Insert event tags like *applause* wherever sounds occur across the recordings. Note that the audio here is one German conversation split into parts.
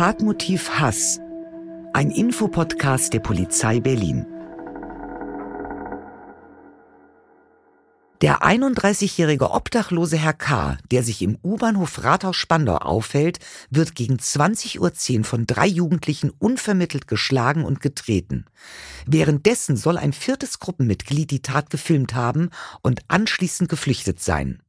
Tatmotiv Hass. Ein Infopodcast der Polizei Berlin. Der 31-jährige obdachlose Herr K., der sich im U-Bahnhof Rathaus-Spandau aufhält, wird gegen 20.10 Uhr von drei Jugendlichen unvermittelt geschlagen und getreten. Währenddessen soll ein viertes Gruppenmitglied die Tat gefilmt haben und anschließend geflüchtet sein.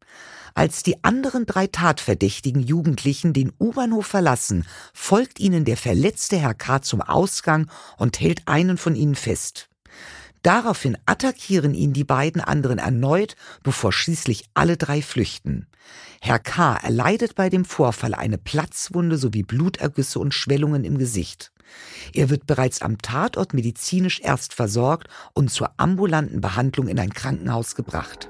Als die anderen drei tatverdächtigen Jugendlichen den U-Bahnhof verlassen, folgt ihnen der verletzte Herr K. zum Ausgang und hält einen von ihnen fest. Daraufhin attackieren ihn die beiden anderen erneut, bevor schließlich alle drei flüchten. Herr K. erleidet bei dem Vorfall eine Platzwunde sowie Blutergüsse und Schwellungen im Gesicht. Er wird bereits am Tatort medizinisch erst versorgt und zur ambulanten Behandlung in ein Krankenhaus gebracht.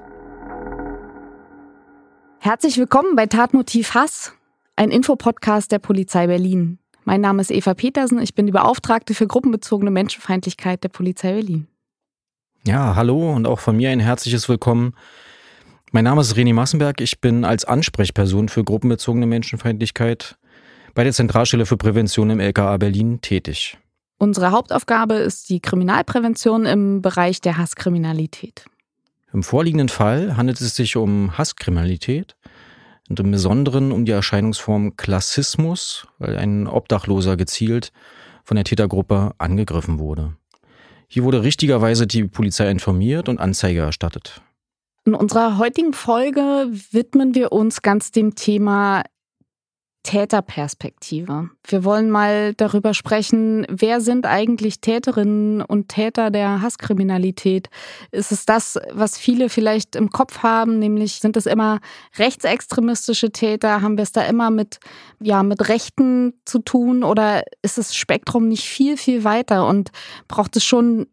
Herzlich willkommen bei Tatmotiv Hass, ein Infopodcast der Polizei Berlin. Mein Name ist Eva Petersen, ich bin die Beauftragte für gruppenbezogene Menschenfeindlichkeit der Polizei Berlin. Ja, hallo und auch von mir ein herzliches Willkommen. Mein Name ist René Massenberg, ich bin als Ansprechperson für gruppenbezogene Menschenfeindlichkeit bei der Zentralstelle für Prävention im LKA Berlin tätig. Unsere Hauptaufgabe ist die Kriminalprävention im Bereich der Hasskriminalität. Im vorliegenden Fall handelt es sich um Hasskriminalität und im Besonderen um die Erscheinungsform Klassismus, weil ein Obdachloser gezielt von der Tätergruppe angegriffen wurde. Hier wurde richtigerweise die Polizei informiert und Anzeige erstattet. In unserer heutigen Folge widmen wir uns ganz dem Thema Täterperspektive. Wir wollen mal darüber sprechen, wer sind eigentlich Täterinnen und Täter der Hasskriminalität? Ist es das, was viele vielleicht im Kopf haben, nämlich sind es immer rechtsextremistische Täter? Haben wir es da immer mit, ja, mit Rechten zu tun oder ist das Spektrum nicht viel, viel weiter und braucht es schon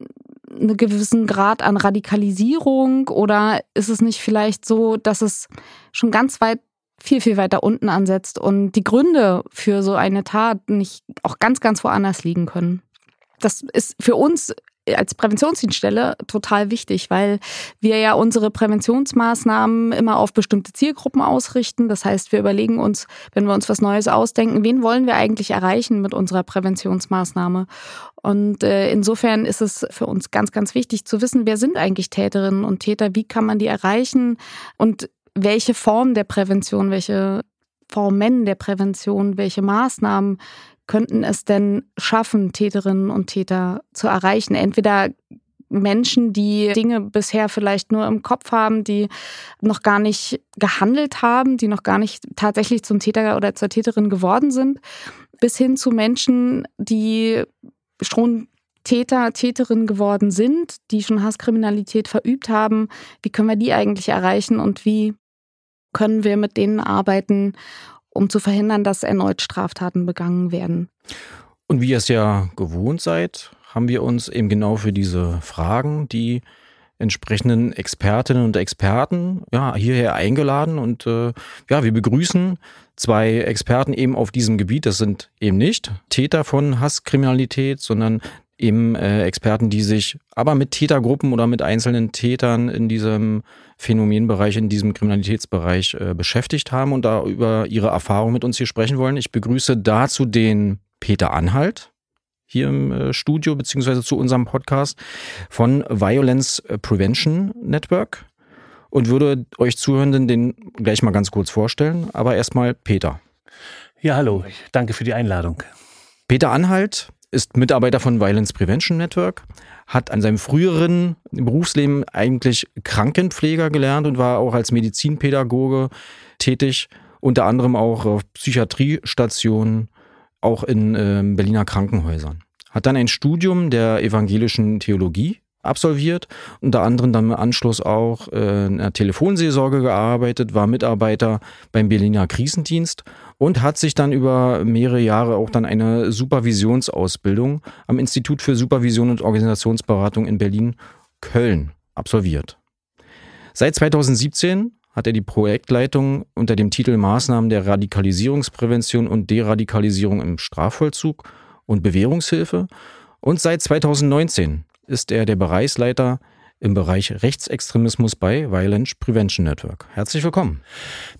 einen gewissen Grad an Radikalisierung oder ist es nicht vielleicht so, dass es schon ganz weit viel, viel weiter unten ansetzt und die Gründe für so eine Tat nicht auch ganz, ganz woanders liegen können. Das ist für uns als Präventionsdienststelle total wichtig, weil wir ja unsere Präventionsmaßnahmen immer auf bestimmte Zielgruppen ausrichten. Das heißt, wir überlegen uns, wenn wir uns was Neues ausdenken, wen wollen wir eigentlich erreichen mit unserer Präventionsmaßnahme? Und äh, insofern ist es für uns ganz, ganz wichtig zu wissen, wer sind eigentlich Täterinnen und Täter, wie kann man die erreichen und welche Form der Prävention, welche Formen der Prävention, welche Maßnahmen könnten es denn schaffen, Täterinnen und Täter zu erreichen? Entweder Menschen, die Dinge bisher vielleicht nur im Kopf haben, die noch gar nicht gehandelt haben, die noch gar nicht tatsächlich zum Täter oder zur Täterin geworden sind, bis hin zu Menschen, die schon Täter, Täterin geworden sind, die schon Hasskriminalität verübt haben. Wie können wir die eigentlich erreichen und wie können wir mit denen arbeiten, um zu verhindern, dass erneut Straftaten begangen werden. Und wie ihr es ja gewohnt seid, haben wir uns eben genau für diese Fragen die entsprechenden Expertinnen und Experten ja, hierher eingeladen und äh, ja, wir begrüßen zwei Experten eben auf diesem Gebiet. Das sind eben nicht Täter von Hasskriminalität, sondern eben äh, Experten, die sich aber mit Tätergruppen oder mit einzelnen Tätern in diesem Phänomenbereich, in diesem Kriminalitätsbereich äh, beschäftigt haben und da über ihre Erfahrung mit uns hier sprechen wollen. Ich begrüße dazu den Peter Anhalt hier im äh, Studio, beziehungsweise zu unserem Podcast von Violence Prevention Network und würde euch Zuhörenden den gleich mal ganz kurz vorstellen. Aber erstmal Peter. Ja, hallo. Danke für die Einladung. Peter Anhalt ist Mitarbeiter von Violence Prevention Network, hat an seinem früheren Berufsleben eigentlich Krankenpfleger gelernt und war auch als Medizinpädagoge tätig, unter anderem auch auf Psychiatriestationen, auch in äh, Berliner Krankenhäusern. Hat dann ein Studium der evangelischen Theologie absolviert, unter anderem dann im Anschluss auch äh, in der Telefonseelsorge gearbeitet, war Mitarbeiter beim Berliner Krisendienst und hat sich dann über mehrere Jahre auch dann eine Supervisionsausbildung am Institut für Supervision und Organisationsberatung in Berlin-Köln absolviert. Seit 2017 hat er die Projektleitung unter dem Titel Maßnahmen der Radikalisierungsprävention und Deradikalisierung im Strafvollzug und Bewährungshilfe und seit 2019 ist er der Bereichsleiter im Bereich Rechtsextremismus bei Violence Prevention Network. Herzlich willkommen.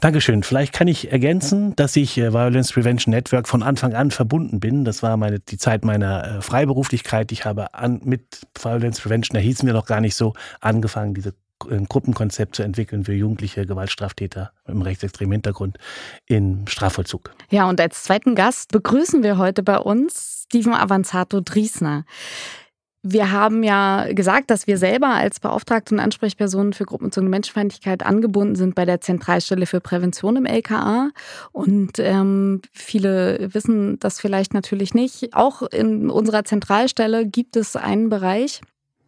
Dankeschön. Vielleicht kann ich ergänzen, dass ich äh, Violence Prevention Network von Anfang an verbunden bin. Das war meine, die Zeit meiner äh, Freiberuflichkeit. Ich habe an, mit Violence Prevention, da hießen wir noch gar nicht so, angefangen, diese ein Gruppenkonzept zu entwickeln für jugendliche Gewaltstraftäter mit einem rechtsextremen Hintergrund im Strafvollzug. Ja, und als zweiten Gast begrüßen wir heute bei uns Steven Avanzato Driesner. Wir haben ja gesagt, dass wir selber als Beauftragte und Ansprechpersonen für gruppenbezogene Menschenfeindlichkeit angebunden sind bei der Zentralstelle für Prävention im LKA. Und ähm, viele wissen das vielleicht natürlich nicht. Auch in unserer Zentralstelle gibt es einen Bereich,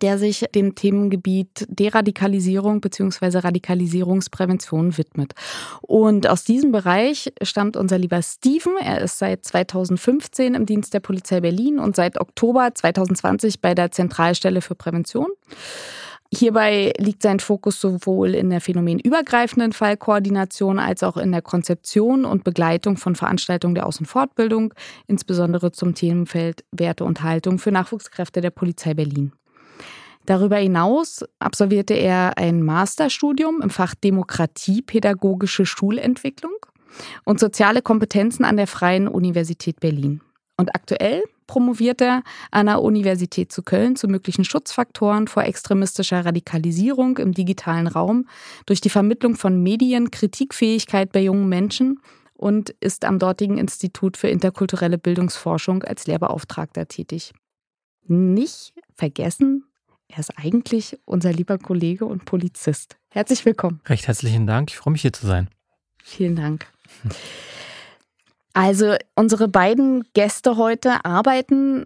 der sich dem Themengebiet Deradikalisierung bzw. Radikalisierungsprävention widmet. Und aus diesem Bereich stammt unser lieber Steven. Er ist seit 2015 im Dienst der Polizei Berlin und seit Oktober 2020 bei der Zentralstelle für Prävention. Hierbei liegt sein Fokus sowohl in der phänomenübergreifenden Fallkoordination als auch in der Konzeption und Begleitung von Veranstaltungen der Aus- und Fortbildung, insbesondere zum Themenfeld Werte und Haltung für Nachwuchskräfte der Polizei Berlin. Darüber hinaus absolvierte er ein Masterstudium im Fach Demokratie, pädagogische Schulentwicklung und soziale Kompetenzen an der Freien Universität Berlin. Und aktuell promoviert er an der Universität zu Köln zu möglichen Schutzfaktoren vor extremistischer Radikalisierung im digitalen Raum durch die Vermittlung von Medien, Kritikfähigkeit bei jungen Menschen und ist am dortigen Institut für interkulturelle Bildungsforschung als Lehrbeauftragter tätig. Nicht vergessen er ist eigentlich unser lieber Kollege und Polizist. Herzlich willkommen. Recht herzlichen Dank. Ich freue mich hier zu sein. Vielen Dank. Also unsere beiden Gäste heute arbeiten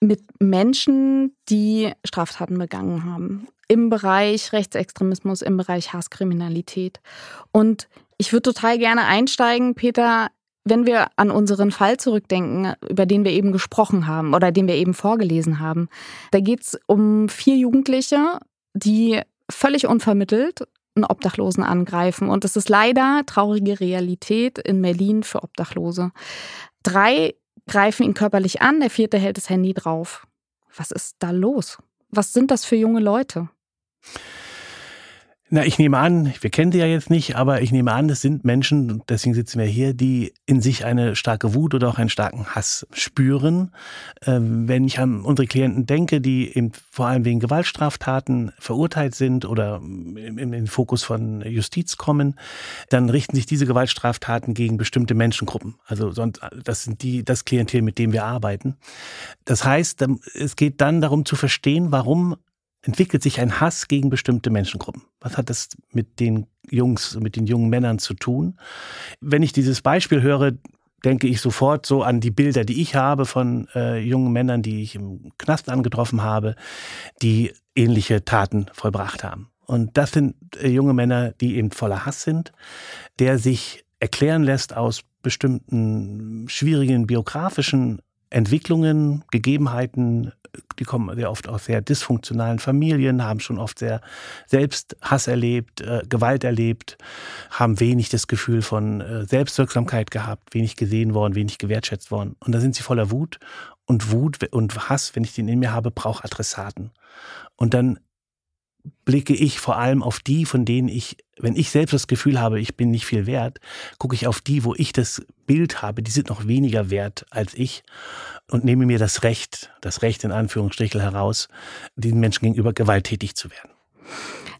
mit Menschen, die Straftaten begangen haben. Im Bereich Rechtsextremismus, im Bereich Hasskriminalität. Und ich würde total gerne einsteigen, Peter, wenn wir an unseren Fall zurückdenken, über den wir eben gesprochen haben oder den wir eben vorgelesen haben, da geht es um vier Jugendliche, die völlig unvermittelt einen Obdachlosen angreifen. Und das ist leider traurige Realität in Berlin für Obdachlose. Drei greifen ihn körperlich an, der vierte hält das Handy drauf. Was ist da los? Was sind das für junge Leute? Na, ich nehme an, wir kennen die ja jetzt nicht, aber ich nehme an, es sind Menschen, deswegen sitzen wir hier, die in sich eine starke Wut oder auch einen starken Hass spüren. Ähm, wenn ich an unsere Klienten denke, die eben vor allem wegen Gewaltstraftaten verurteilt sind oder in den Fokus von Justiz kommen, dann richten sich diese Gewaltstraftaten gegen bestimmte Menschengruppen. Also das sind die, das Klientel, mit dem wir arbeiten. Das heißt, es geht dann darum zu verstehen, warum entwickelt sich ein Hass gegen bestimmte Menschengruppen. Was hat das mit den Jungs, mit den jungen Männern zu tun? Wenn ich dieses Beispiel höre, denke ich sofort so an die Bilder, die ich habe von äh, jungen Männern, die ich im Knast angetroffen habe, die ähnliche Taten vollbracht haben. Und das sind äh, junge Männer, die eben voller Hass sind, der sich erklären lässt aus bestimmten schwierigen biografischen Entwicklungen, Gegebenheiten, die kommen sehr oft aus sehr dysfunktionalen Familien, haben schon oft sehr selbst Hass erlebt, äh, Gewalt erlebt, haben wenig das Gefühl von äh, Selbstwirksamkeit gehabt, wenig gesehen worden, wenig gewertschätzt worden. Und da sind sie voller Wut. Und Wut und Hass, wenn ich den in mir habe, braucht Adressaten. Und dann blicke ich vor allem auf die, von denen ich, wenn ich selbst das Gefühl habe, ich bin nicht viel wert, gucke ich auf die, wo ich das Bild habe, die sind noch weniger wert als ich und nehme mir das Recht, das Recht in Anführungsstrichen heraus, diesen Menschen gegenüber gewalttätig zu werden.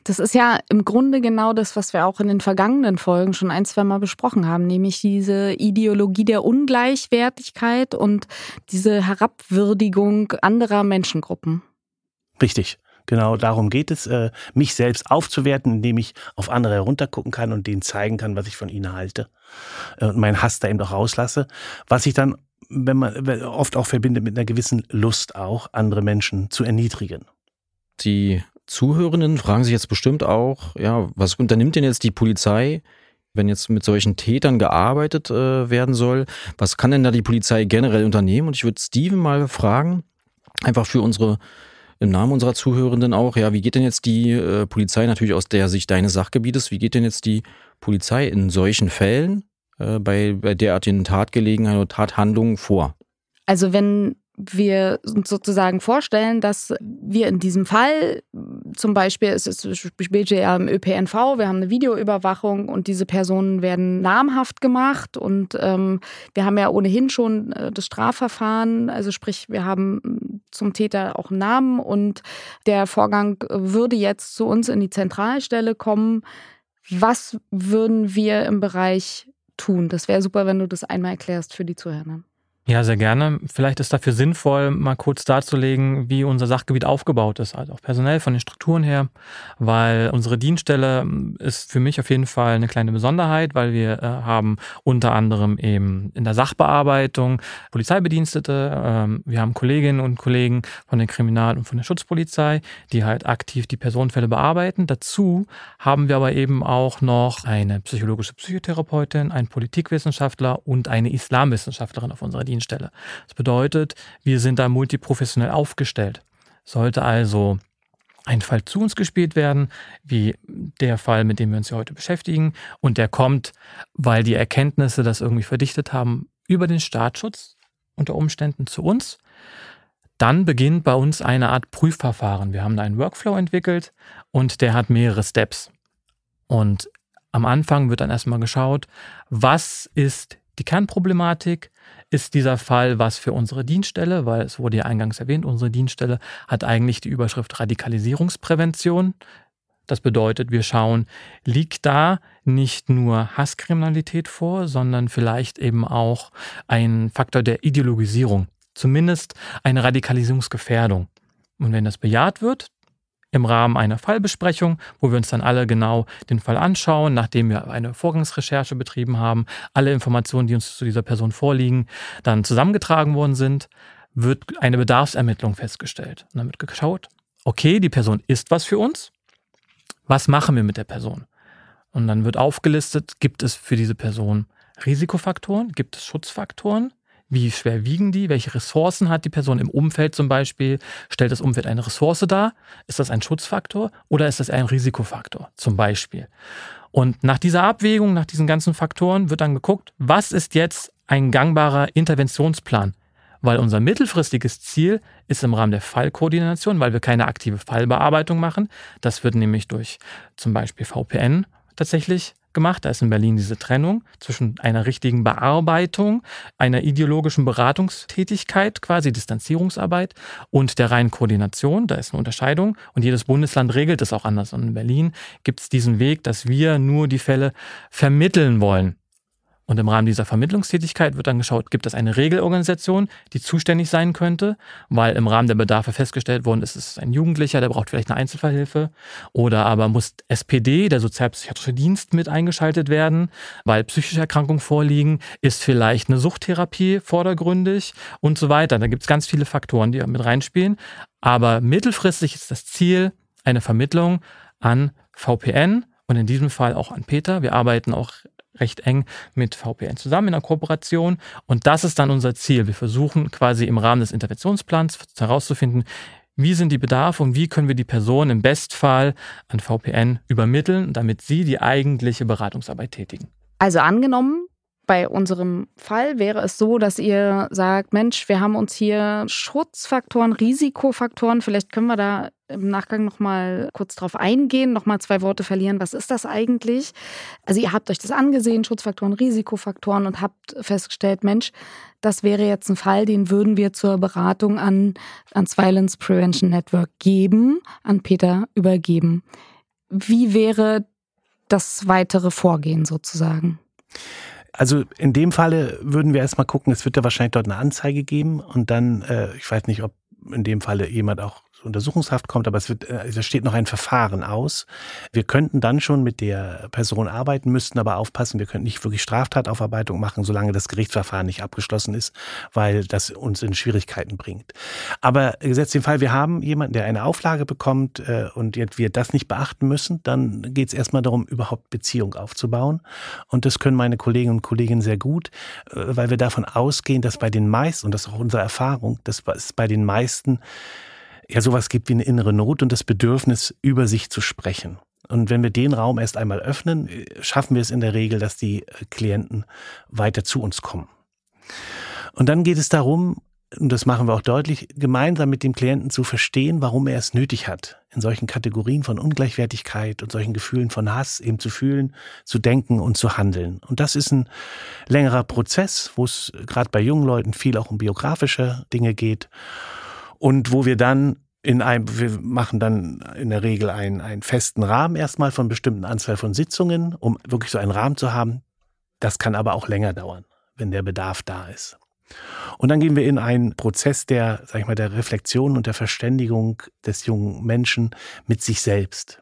Das ist ja im Grunde genau das, was wir auch in den vergangenen Folgen schon ein, zwei Mal besprochen haben, nämlich diese Ideologie der Ungleichwertigkeit und diese Herabwürdigung anderer Menschengruppen. Richtig. Genau darum geht es, äh, mich selbst aufzuwerten, indem ich auf andere heruntergucken kann und denen zeigen kann, was ich von ihnen halte. Äh, und meinen Hass da eben auch rauslasse. Was ich dann, wenn man oft auch verbindet mit einer gewissen Lust auch, andere Menschen zu erniedrigen. Die Zuhörenden fragen sich jetzt bestimmt auch, ja, was unternimmt denn jetzt die Polizei, wenn jetzt mit solchen Tätern gearbeitet äh, werden soll? Was kann denn da die Polizei generell unternehmen? Und ich würde Steven mal fragen, einfach für unsere im Namen unserer Zuhörenden auch, ja, wie geht denn jetzt die äh, Polizei natürlich aus der Sicht deines Sachgebietes, wie geht denn jetzt die Polizei in solchen Fällen äh, bei, bei derartigen Tatgelegenheiten oder Tathandlungen vor? Also wenn wir uns sozusagen vorstellen, dass wir in diesem Fall, zum Beispiel, es ist, spielt ja im ÖPNV, wir haben eine Videoüberwachung und diese Personen werden namhaft gemacht und ähm, wir haben ja ohnehin schon äh, das Strafverfahren, also sprich, wir haben zum Täter auch einen Namen und der Vorgang würde jetzt zu uns in die Zentralstelle kommen. Was würden wir im Bereich tun? Das wäre super, wenn du das einmal erklärst für die Zuhörer. Ja, sehr gerne. Vielleicht ist dafür sinnvoll, mal kurz darzulegen, wie unser Sachgebiet aufgebaut ist, also auch personell von den Strukturen her, weil unsere Dienststelle ist für mich auf jeden Fall eine kleine Besonderheit, weil wir äh, haben unter anderem eben in der Sachbearbeitung Polizeibedienstete, äh, wir haben Kolleginnen und Kollegen von der Kriminal- und von der Schutzpolizei, die halt aktiv die Personenfälle bearbeiten. Dazu haben wir aber eben auch noch eine psychologische Psychotherapeutin, einen Politikwissenschaftler und eine Islamwissenschaftlerin auf unserer Dienststelle. Dienststelle. Das bedeutet, wir sind da multiprofessionell aufgestellt. Sollte also ein Fall zu uns gespielt werden, wie der Fall, mit dem wir uns ja heute beschäftigen, und der kommt, weil die Erkenntnisse das irgendwie verdichtet haben, über den Staatsschutz unter Umständen zu uns, dann beginnt bei uns eine Art Prüfverfahren. Wir haben da einen Workflow entwickelt und der hat mehrere Steps. Und am Anfang wird dann erstmal geschaut, was ist die Kernproblematik, ist dieser Fall was für unsere Dienststelle, weil es wurde ja eingangs erwähnt, unsere Dienststelle hat eigentlich die Überschrift Radikalisierungsprävention. Das bedeutet, wir schauen, liegt da nicht nur Hasskriminalität vor, sondern vielleicht eben auch ein Faktor der Ideologisierung, zumindest eine Radikalisierungsgefährdung. Und wenn das bejaht wird, im Rahmen einer Fallbesprechung, wo wir uns dann alle genau den Fall anschauen, nachdem wir eine Vorgangsrecherche betrieben haben, alle Informationen, die uns zu dieser Person vorliegen, dann zusammengetragen worden sind, wird eine Bedarfsermittlung festgestellt. Und dann wird geschaut, okay, die Person ist was für uns. Was machen wir mit der Person? Und dann wird aufgelistet, gibt es für diese Person Risikofaktoren, gibt es Schutzfaktoren, wie schwer wiegen die? Welche Ressourcen hat die Person im Umfeld zum Beispiel? Stellt das Umfeld eine Ressource dar? Ist das ein Schutzfaktor oder ist das ein Risikofaktor zum Beispiel? Und nach dieser Abwägung, nach diesen ganzen Faktoren wird dann geguckt, was ist jetzt ein gangbarer Interventionsplan? Weil unser mittelfristiges Ziel ist im Rahmen der Fallkoordination, weil wir keine aktive Fallbearbeitung machen. Das wird nämlich durch zum Beispiel VPN tatsächlich gemacht. Da ist in Berlin diese Trennung zwischen einer richtigen Bearbeitung, einer ideologischen Beratungstätigkeit, quasi Distanzierungsarbeit und der reinen Koordination. Da ist eine Unterscheidung und jedes Bundesland regelt es auch anders. Und in Berlin gibt es diesen Weg, dass wir nur die Fälle vermitteln wollen. Und im Rahmen dieser Vermittlungstätigkeit wird dann geschaut, gibt es eine Regelorganisation, die zuständig sein könnte, weil im Rahmen der Bedarfe festgestellt worden ist, es ist ein Jugendlicher, der braucht vielleicht eine Einzelfallhilfe. Oder aber muss SPD, der sozialpsychiatrische Dienst, mit eingeschaltet werden, weil psychische Erkrankungen vorliegen, ist vielleicht eine Suchttherapie vordergründig und so weiter. Da gibt es ganz viele Faktoren, die mit reinspielen. Aber mittelfristig ist das Ziel eine Vermittlung an VPN und in diesem Fall auch an Peter. Wir arbeiten auch recht eng mit VPN zusammen in einer Kooperation. Und das ist dann unser Ziel. Wir versuchen quasi im Rahmen des Interventionsplans herauszufinden, wie sind die Bedarfe und wie können wir die Person im Bestfall an VPN übermitteln, damit sie die eigentliche Beratungsarbeit tätigen. Also angenommen, bei unserem Fall wäre es so, dass ihr sagt, Mensch, wir haben uns hier Schutzfaktoren, Risikofaktoren, vielleicht können wir da im Nachgang noch mal kurz drauf eingehen, noch mal zwei Worte verlieren. Was ist das eigentlich? Also ihr habt euch das angesehen, Schutzfaktoren, Risikofaktoren und habt festgestellt, Mensch, das wäre jetzt ein Fall, den würden wir zur Beratung an ans Violence Prevention Network geben, an Peter übergeben. Wie wäre das weitere Vorgehen sozusagen? Also in dem Falle würden wir erstmal gucken, es wird ja wahrscheinlich dort eine Anzeige geben und dann, äh, ich weiß nicht, ob in dem Falle jemand auch Untersuchungshaft kommt, aber es wird, äh, es steht noch ein Verfahren aus. Wir könnten dann schon mit der Person arbeiten, müssten aber aufpassen, wir könnten nicht wirklich Straftataufarbeitung machen, solange das Gerichtsverfahren nicht abgeschlossen ist, weil das uns in Schwierigkeiten bringt. Aber gesetzt den Fall, wir haben jemanden, der eine Auflage bekommt äh, und wir das nicht beachten müssen, dann geht es erstmal darum, überhaupt Beziehung aufzubauen. Und das können meine Kolleginnen und Kollegen sehr gut, äh, weil wir davon ausgehen, dass bei den meisten, und das ist auch unsere Erfahrung, dass es bei den meisten ja sowas gibt wie eine innere Not und das Bedürfnis, über sich zu sprechen. Und wenn wir den Raum erst einmal öffnen, schaffen wir es in der Regel, dass die äh, Klienten weiter zu uns kommen. Und dann geht es darum, und das machen wir auch deutlich, gemeinsam mit dem Klienten zu verstehen, warum er es nötig hat, in solchen Kategorien von Ungleichwertigkeit und solchen Gefühlen von Hass eben zu fühlen, zu denken und zu handeln. Und das ist ein längerer Prozess, wo es gerade bei jungen Leuten viel auch um biografische Dinge geht und wo wir dann in einem, wir machen dann in der Regel einen, einen festen Rahmen erstmal von bestimmten Anzahl von Sitzungen, um wirklich so einen Rahmen zu haben. Das kann aber auch länger dauern, wenn der Bedarf da ist. Und dann gehen wir in einen Prozess der, sag ich mal, der Reflexion und der Verständigung des jungen Menschen mit sich selbst.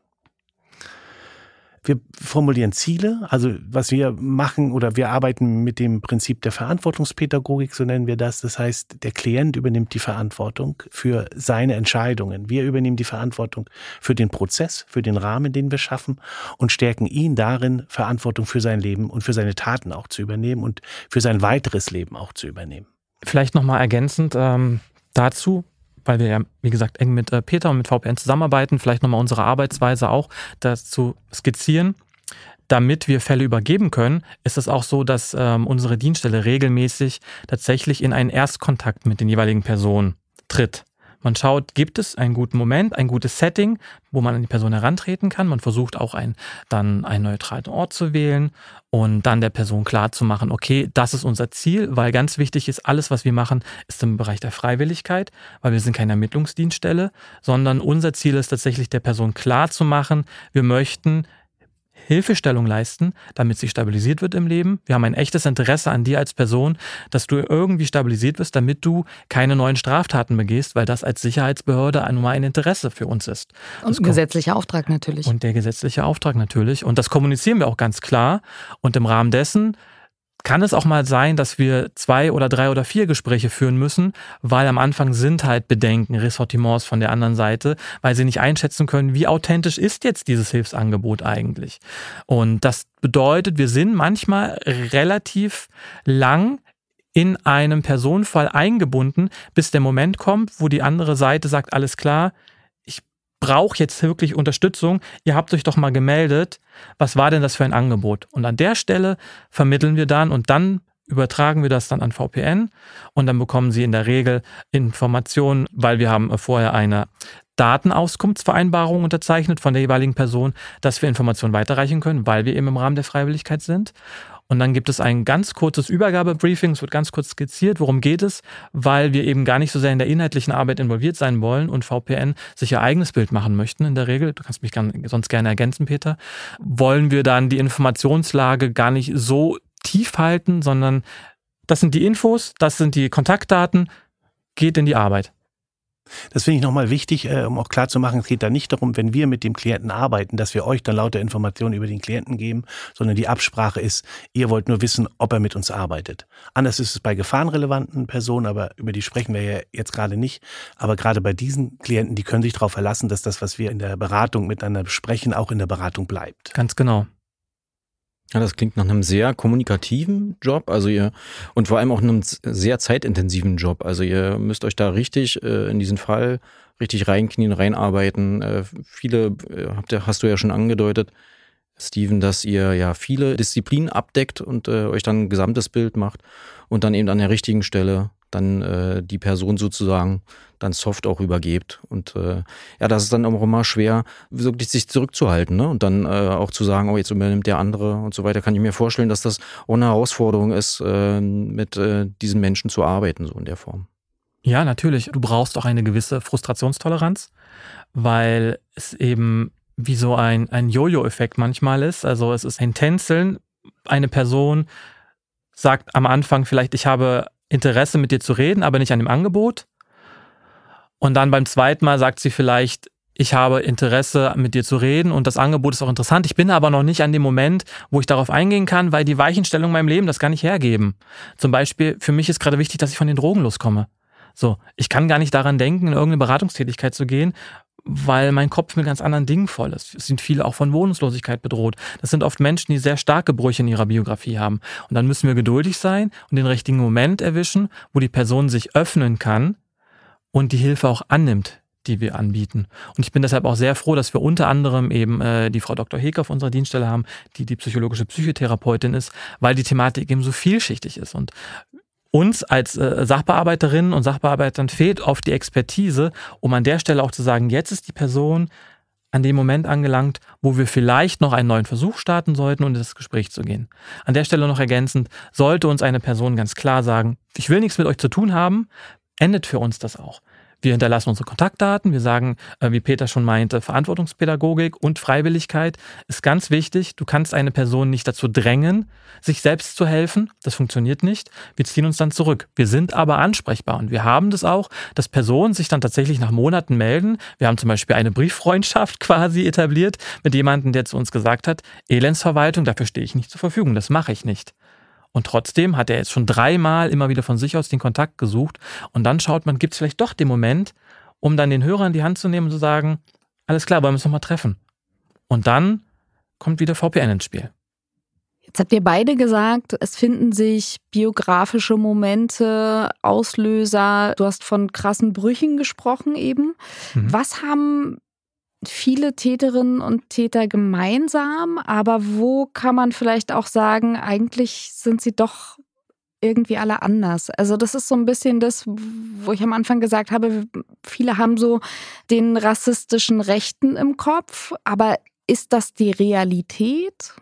Wir formulieren Ziele, also was wir machen oder wir arbeiten mit dem Prinzip der Verantwortungspädagogik, so nennen wir das. Das heißt, der Klient übernimmt die Verantwortung für seine Entscheidungen. Wir übernehmen die Verantwortung für den Prozess, für den Rahmen, den wir schaffen und stärken ihn darin, Verantwortung für sein Leben und für seine Taten auch zu übernehmen und für sein weiteres Leben auch zu übernehmen. Vielleicht nochmal ergänzend ähm, dazu, weil wir ja, wie gesagt, eng mit äh, Peter und mit VPN zusammenarbeiten, vielleicht nochmal unsere Arbeitsweise auch dazu skizzieren. Damit wir Fälle übergeben können, ist es auch so, dass ähm, unsere Dienststelle regelmäßig tatsächlich in einen Erstkontakt mit den jeweiligen Personen tritt. Man schaut, gibt es einen guten Moment, ein gutes Setting, wo man an die Person herantreten kann. Man versucht auch ein, dann einen neutralen Ort zu wählen und dann der Person klar zu machen, okay, das ist unser Ziel, weil ganz wichtig ist, alles, was wir machen, ist im Bereich der Freiwilligkeit, weil wir sind keine Ermittlungsdienststelle, sondern unser Ziel ist tatsächlich der Person klar zu machen, wir möchten Hilfestellung leisten, damit sie stabilisiert wird im Leben. Wir haben ein echtes Interesse an dir als Person, dass du irgendwie stabilisiert wirst, damit du keine neuen Straftaten begehst, weil das als Sicherheitsbehörde nur ein Interesse für uns ist. Und ein gesetzlicher Auftrag natürlich. Und der gesetzliche Auftrag natürlich. Und das kommunizieren wir auch ganz klar. Und im Rahmen dessen kann es auch mal sein, dass wir zwei oder drei oder vier Gespräche führen müssen, weil am Anfang sind halt Bedenken, Ressortiments von der anderen Seite, weil sie nicht einschätzen können, wie authentisch ist jetzt dieses Hilfsangebot eigentlich. Und das bedeutet, wir sind manchmal relativ lang in einem Personenfall eingebunden, bis der Moment kommt, wo die andere Seite sagt, alles klar, brauche jetzt wirklich Unterstützung. Ihr habt euch doch mal gemeldet. Was war denn das für ein Angebot? Und an der Stelle vermitteln wir dann und dann übertragen wir das dann an VPN und dann bekommen Sie in der Regel Informationen, weil wir haben vorher eine Datenauskunftsvereinbarung unterzeichnet von der jeweiligen Person, dass wir Informationen weiterreichen können, weil wir eben im Rahmen der Freiwilligkeit sind. Und dann gibt es ein ganz kurzes Übergabebriefing, es wird ganz kurz skizziert, worum geht es, weil wir eben gar nicht so sehr in der inhaltlichen Arbeit involviert sein wollen und VPN sich ihr eigenes Bild machen möchten in der Regel. Du kannst mich sonst gerne ergänzen, Peter. Wollen wir dann die Informationslage gar nicht so tief halten, sondern das sind die Infos, das sind die Kontaktdaten, geht in die Arbeit. Das finde ich nochmal wichtig, äh, um auch klar zu machen, es geht da nicht darum, wenn wir mit dem Klienten arbeiten, dass wir euch dann lauter Informationen über den Klienten geben, sondern die Absprache ist, ihr wollt nur wissen, ob er mit uns arbeitet. Anders ist es bei gefahrenrelevanten Personen, aber über die sprechen wir ja jetzt gerade nicht. Aber gerade bei diesen Klienten, die können sich darauf verlassen, dass das, was wir in der Beratung miteinander besprechen, auch in der Beratung bleibt. Ganz genau. Ja, das klingt nach einem sehr kommunikativen Job, also ihr und vor allem auch einem sehr zeitintensiven Job. Also ihr müsst euch da richtig äh, in diesen Fall richtig reinknien, reinarbeiten. Äh, viele äh, habt ihr, hast du ja schon angedeutet, Steven, dass ihr ja viele Disziplinen abdeckt und äh, euch dann ein gesamtes Bild macht und dann eben an der richtigen Stelle dann äh, die Person sozusagen dann soft auch übergebt. Und äh, ja, das ist dann auch immer schwer, wirklich sich zurückzuhalten ne? und dann äh, auch zu sagen, oh, jetzt übernimmt der andere und so weiter. Kann ich mir vorstellen, dass das auch eine Herausforderung ist, äh, mit äh, diesen Menschen zu arbeiten, so in der Form. Ja, natürlich. Du brauchst auch eine gewisse Frustrationstoleranz, weil es eben wie so ein, ein Jojo-Effekt manchmal ist. Also es ist ein Tänzeln. Eine Person sagt am Anfang vielleicht, ich habe Interesse mit dir zu reden, aber nicht an dem Angebot. Und dann beim zweiten Mal sagt sie vielleicht, ich habe Interesse mit dir zu reden und das Angebot ist auch interessant. Ich bin aber noch nicht an dem Moment, wo ich darauf eingehen kann, weil die Weichenstellung in meinem Leben das gar nicht hergeben. Zum Beispiel, für mich ist gerade wichtig, dass ich von den Drogen loskomme. So, ich kann gar nicht daran denken, in irgendeine Beratungstätigkeit zu gehen, weil mein Kopf mit ganz anderen Dingen voll ist. Es sind viele auch von Wohnungslosigkeit bedroht. Das sind oft Menschen, die sehr starke Brüche in ihrer Biografie haben. Und dann müssen wir geduldig sein und den richtigen Moment erwischen, wo die Person sich öffnen kann und die Hilfe auch annimmt, die wir anbieten. Und ich bin deshalb auch sehr froh, dass wir unter anderem eben äh, die Frau Dr. Heke auf unserer Dienststelle haben, die die psychologische Psychotherapeutin ist, weil die Thematik eben so vielschichtig ist. Und uns als äh, Sachbearbeiterinnen und Sachbearbeitern fehlt oft die Expertise, um an der Stelle auch zu sagen, jetzt ist die Person an dem Moment angelangt, wo wir vielleicht noch einen neuen Versuch starten sollten und um ins Gespräch zu gehen. An der Stelle noch ergänzend, sollte uns eine Person ganz klar sagen, ich will nichts mit euch zu tun haben, endet für uns das auch. Wir hinterlassen unsere Kontaktdaten. Wir sagen, äh, wie Peter schon meinte, Verantwortungspädagogik und Freiwilligkeit ist ganz wichtig. Du kannst eine Person nicht dazu drängen, sich selbst zu helfen. Das funktioniert nicht. Wir ziehen uns dann zurück. Wir sind aber ansprechbar und wir haben das auch, dass Personen sich dann tatsächlich nach Monaten melden. Wir haben zum Beispiel eine Brieffreundschaft *laughs* quasi etabliert mit jemandem, der zu uns gesagt hat, Elendsverwaltung, dafür stehe ich nicht zur Verfügung. Das mache ich nicht. Und trotzdem hat er jetzt schon dreimal immer wieder von sich aus den Kontakt gesucht. Und dann schaut man, gibt es vielleicht doch den Moment, um dann den Hörer in die Hand zu nehmen und zu sagen, alles klar, wollen wir uns nochmal treffen. Und dann kommt wieder VPN ins Spiel. Jetzt habt ihr beide gesagt, es finden sich biografische Momente, Auslöser. Du hast von krassen Brüchen gesprochen eben. Mhm. Was haben viele Täterinnen und Täter gemeinsam, aber wo kann man vielleicht auch sagen, eigentlich sind sie doch irgendwie alle anders. Also das ist so ein bisschen das, wo ich am Anfang gesagt habe, viele haben so den rassistischen Rechten im Kopf, aber ist das die Realität?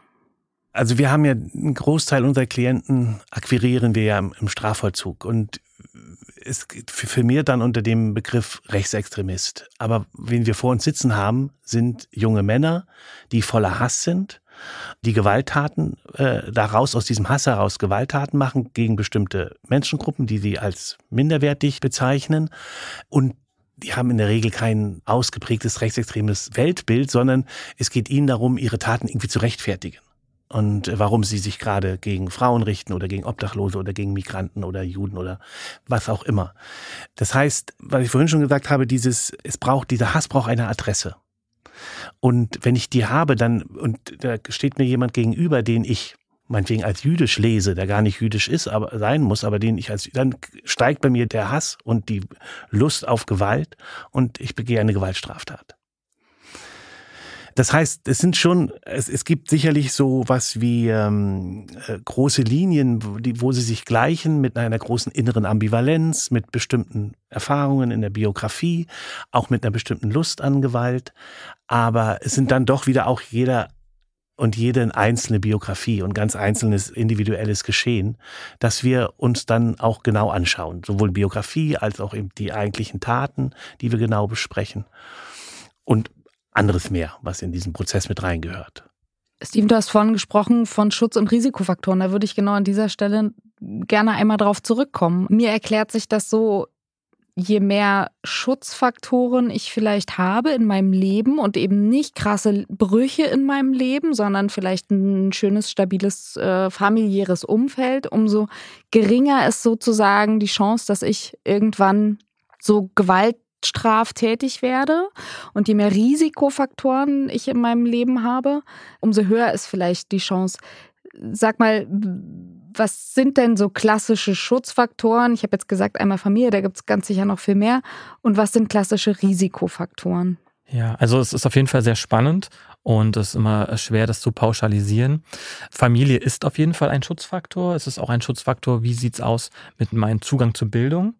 Also wir haben ja einen Großteil unserer Klienten akquirieren wir ja im, Strafvollzug und es firmiert dann unter dem Begriff Rechtsextremist. Aber wen wir vor uns sitzen haben, sind junge Männer, die voller Hass sind, die Gewalttaten, äh, daraus aus diesem Hass heraus Gewalttaten machen gegen bestimmte Menschengruppen, die sie als minderwertig bezeichnen. Und die haben in der Regel kein ausgeprägtes rechtsextremes Weltbild, sondern es geht ihnen darum, ihre Taten irgendwie zu rechtfertigen und warum sie sich gerade gegen Frauen richten oder gegen Obdachlose oder gegen Migranten oder Juden oder was auch immer. Das heißt, was ich vorhin schon gesagt habe, dieses, es braucht, dieser Hass braucht eine Adresse. Und wenn ich die habe, dann, und da steht mir jemand gegenüber, den ich meinetwegen als jüdisch lese, der gar nicht jüdisch ist, aber sein muss, aber den ich als, dann steigt bei mir der Hass und die Lust auf Gewalt und ich begehe eine Gewaltstraftat. Das heißt, es sind schon, es, es gibt sicherlich so was wie ähm, äh, große Linien, wo, die, wo sie sich gleichen mit einer großen inneren Ambivalenz, mit bestimmten Erfahrungen in der Biografie, auch mit einer bestimmten Lust an Gewalt. Aber es sind dann doch wieder auch jeder und jede einzelne Biografie und ganz einzelnes individuelles Geschehen, dass wir uns dann auch genau anschauen. Sowohl Biografie als auch eben die eigentlichen Taten, die wir genau besprechen. Und anderes mehr, was in diesen Prozess mit reingehört. Steven, du hast vorhin gesprochen von Schutz- und Risikofaktoren. Da würde ich genau an dieser Stelle gerne einmal drauf zurückkommen. Mir erklärt sich das so, je mehr Schutzfaktoren ich vielleicht habe in meinem Leben und eben nicht krasse Brüche in meinem Leben, sondern vielleicht ein schönes, stabiles äh, familiäres Umfeld, umso geringer ist sozusagen die Chance, dass ich irgendwann so Gewalt straftätig werde und je mehr Risikofaktoren ich in meinem Leben habe, umso höher ist vielleicht die Chance. Sag mal, was sind denn so klassische Schutzfaktoren? Ich habe jetzt gesagt, einmal Familie, da gibt es ganz sicher noch viel mehr. Und was sind klassische Risikofaktoren? Ja, also es ist auf jeden Fall sehr spannend und es ist immer schwer, das zu pauschalisieren. Familie ist auf jeden Fall ein Schutzfaktor. Es ist auch ein Schutzfaktor, wie sieht es aus mit meinem Zugang zur Bildung?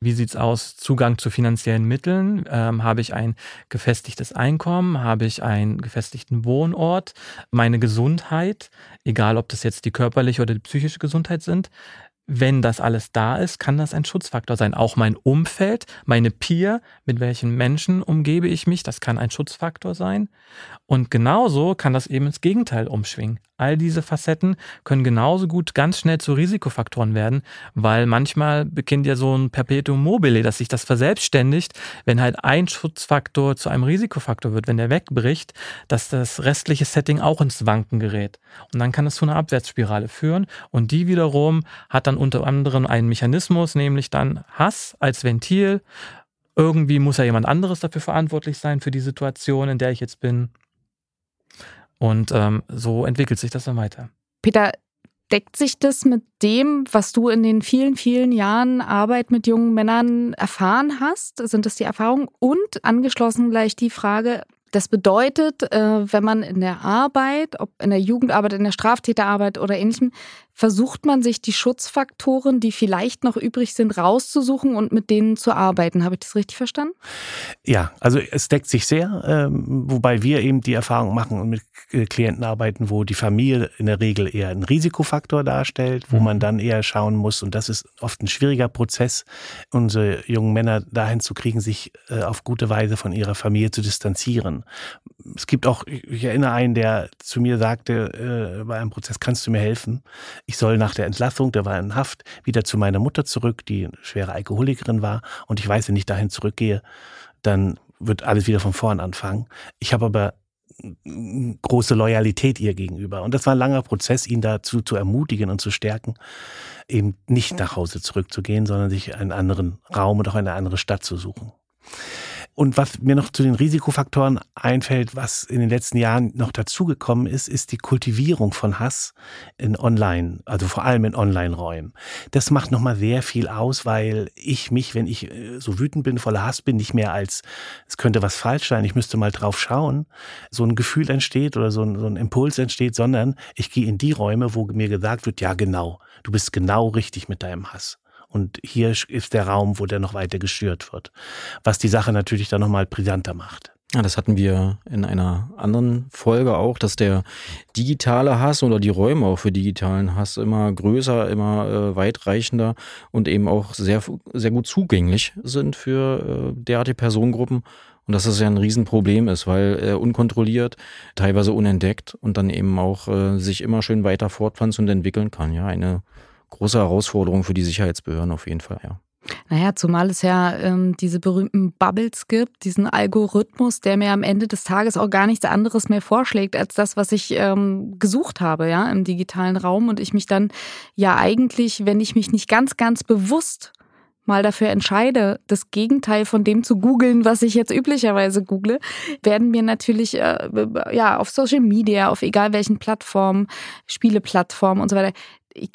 Wie sieht es aus? Zugang zu finanziellen Mitteln? Ähm, habe ich ein gefestigtes Einkommen? Habe ich einen gefestigten Wohnort? Meine Gesundheit, egal ob das jetzt die körperliche oder die psychische Gesundheit sind, wenn das alles da ist, kann das ein Schutzfaktor sein. Auch mein Umfeld, meine Peer, mit welchen Menschen umgebe ich mich, das kann ein Schutzfaktor sein. Und genauso kann das eben ins Gegenteil umschwingen. All diese Facetten können genauso gut ganz schnell zu Risikofaktoren werden, weil manchmal beginnt ja so ein Perpetuum mobile, dass sich das verselbstständigt, wenn halt ein Schutzfaktor zu einem Risikofaktor wird, wenn der wegbricht, dass das restliche Setting auch ins Wanken gerät. Und dann kann es zu einer Abwärtsspirale führen und die wiederum hat dann unter anderem einen Mechanismus, nämlich dann Hass als Ventil. Irgendwie muss ja jemand anderes dafür verantwortlich sein für die Situation, in der ich jetzt bin. Und ähm, so entwickelt sich das dann weiter. Peter, deckt sich das mit dem, was du in den vielen, vielen Jahren Arbeit mit jungen Männern erfahren hast? Sind das die Erfahrungen? Und angeschlossen gleich die Frage, das bedeutet, äh, wenn man in der Arbeit, ob in der Jugendarbeit, in der Straftäterarbeit oder ähnlichem, versucht man sich die Schutzfaktoren, die vielleicht noch übrig sind, rauszusuchen und mit denen zu arbeiten. Habe ich das richtig verstanden? Ja, also es deckt sich sehr, ähm, wobei wir eben die Erfahrung machen und mit äh, Klienten arbeiten, wo die Familie in der Regel eher einen Risikofaktor darstellt, wo mhm. man dann eher schauen muss, und das ist oft ein schwieriger Prozess, unsere jungen Männer dahin zu kriegen, sich äh, auf gute Weise von ihrer Familie zu distanzieren. Es gibt auch, ich erinnere einen, der zu mir sagte, äh, bei einem Prozess, kannst du mir helfen? Ich soll nach der Entlassung, der war in Haft, wieder zu meiner Mutter zurück, die eine schwere Alkoholikerin war. Und ich weiß, wenn ich dahin zurückgehe, dann wird alles wieder von vorn anfangen. Ich habe aber große Loyalität ihr gegenüber. Und das war ein langer Prozess, ihn dazu zu ermutigen und zu stärken, eben nicht nach Hause zurückzugehen, sondern sich einen anderen Raum und auch eine andere Stadt zu suchen. Und was mir noch zu den Risikofaktoren einfällt, was in den letzten Jahren noch dazugekommen ist, ist die Kultivierung von Hass in Online, also vor allem in Online-Räumen. Das macht nochmal sehr viel aus, weil ich mich, wenn ich äh, so wütend bin, voller Hass bin, nicht mehr als, es könnte was falsch sein, ich müsste mal drauf schauen, so ein Gefühl entsteht oder so ein, so ein Impuls entsteht, sondern ich gehe in die Räume, wo mir gesagt wird, ja genau, du bist genau richtig mit deinem Hass. Und hier ist der Raum, wo der noch weiter geschürt wird. Was die Sache natürlich dann nochmal brisanter macht. Ja, das hatten wir in einer anderen Folge auch, dass der digitale Hass oder die Räume auch für digitalen Hass immer größer, immer äh, weitreichender und eben auch sehr, sehr gut zugänglich sind für äh, derartige Personengruppen. Und dass das ja ein Riesenproblem ist, weil äh, unkontrolliert, teilweise unentdeckt und dann eben auch äh, sich immer schön weiter fortpflanzen und entwickeln kann. Ja, eine große Herausforderung für die Sicherheitsbehörden auf jeden Fall, ja. Naja, zumal es ja ähm, diese berühmten Bubbles gibt, diesen Algorithmus, der mir am Ende des Tages auch gar nichts anderes mehr vorschlägt als das, was ich ähm, gesucht habe, ja, im digitalen Raum. Und ich mich dann ja eigentlich, wenn ich mich nicht ganz, ganz bewusst mal dafür entscheide, das Gegenteil von dem zu googeln, was ich jetzt üblicherweise google, werden mir natürlich äh, ja auf Social Media, auf egal welchen Plattformen, Spieleplattformen und so weiter,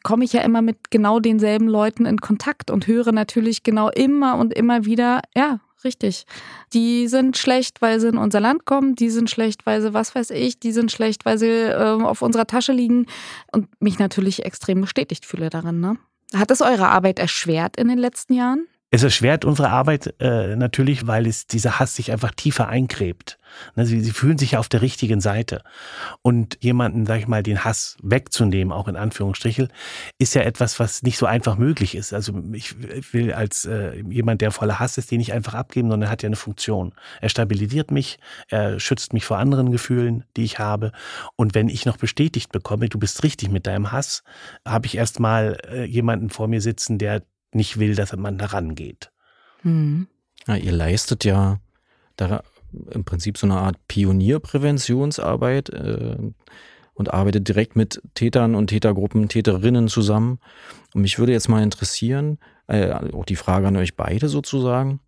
komme ich ja immer mit genau denselben Leuten in Kontakt und höre natürlich genau immer und immer wieder, ja, richtig. Die sind schlecht, weil sie in unser Land kommen, die sind schlecht, weil sie, was weiß ich, die sind schlecht, weil sie äh, auf unserer Tasche liegen und mich natürlich extrem bestätigt fühle darin. Ne? Hat es eure Arbeit erschwert in den letzten Jahren? Es erschwert unsere Arbeit äh, natürlich, weil es dieser Hass sich einfach tiefer eingräbt. Ne, sie, sie fühlen sich ja auf der richtigen Seite. Und jemanden, sag ich mal, den Hass wegzunehmen, auch in Anführungsstrichen, ist ja etwas, was nicht so einfach möglich ist. Also ich will als äh, jemand, der voller Hass ist, den nicht einfach abgeben, sondern er hat ja eine Funktion. Er stabilisiert mich, er schützt mich vor anderen Gefühlen, die ich habe. Und wenn ich noch bestätigt bekomme, du bist richtig mit deinem Hass, habe ich erstmal äh, jemanden vor mir sitzen, der nicht will, dass man da rangeht. Mhm. Ja, ihr leistet ja da im Prinzip so eine Art Pionierpräventionsarbeit äh, und arbeitet direkt mit Tätern und Tätergruppen, Täterinnen zusammen. Und mich würde jetzt mal interessieren, äh, auch die Frage an euch beide sozusagen,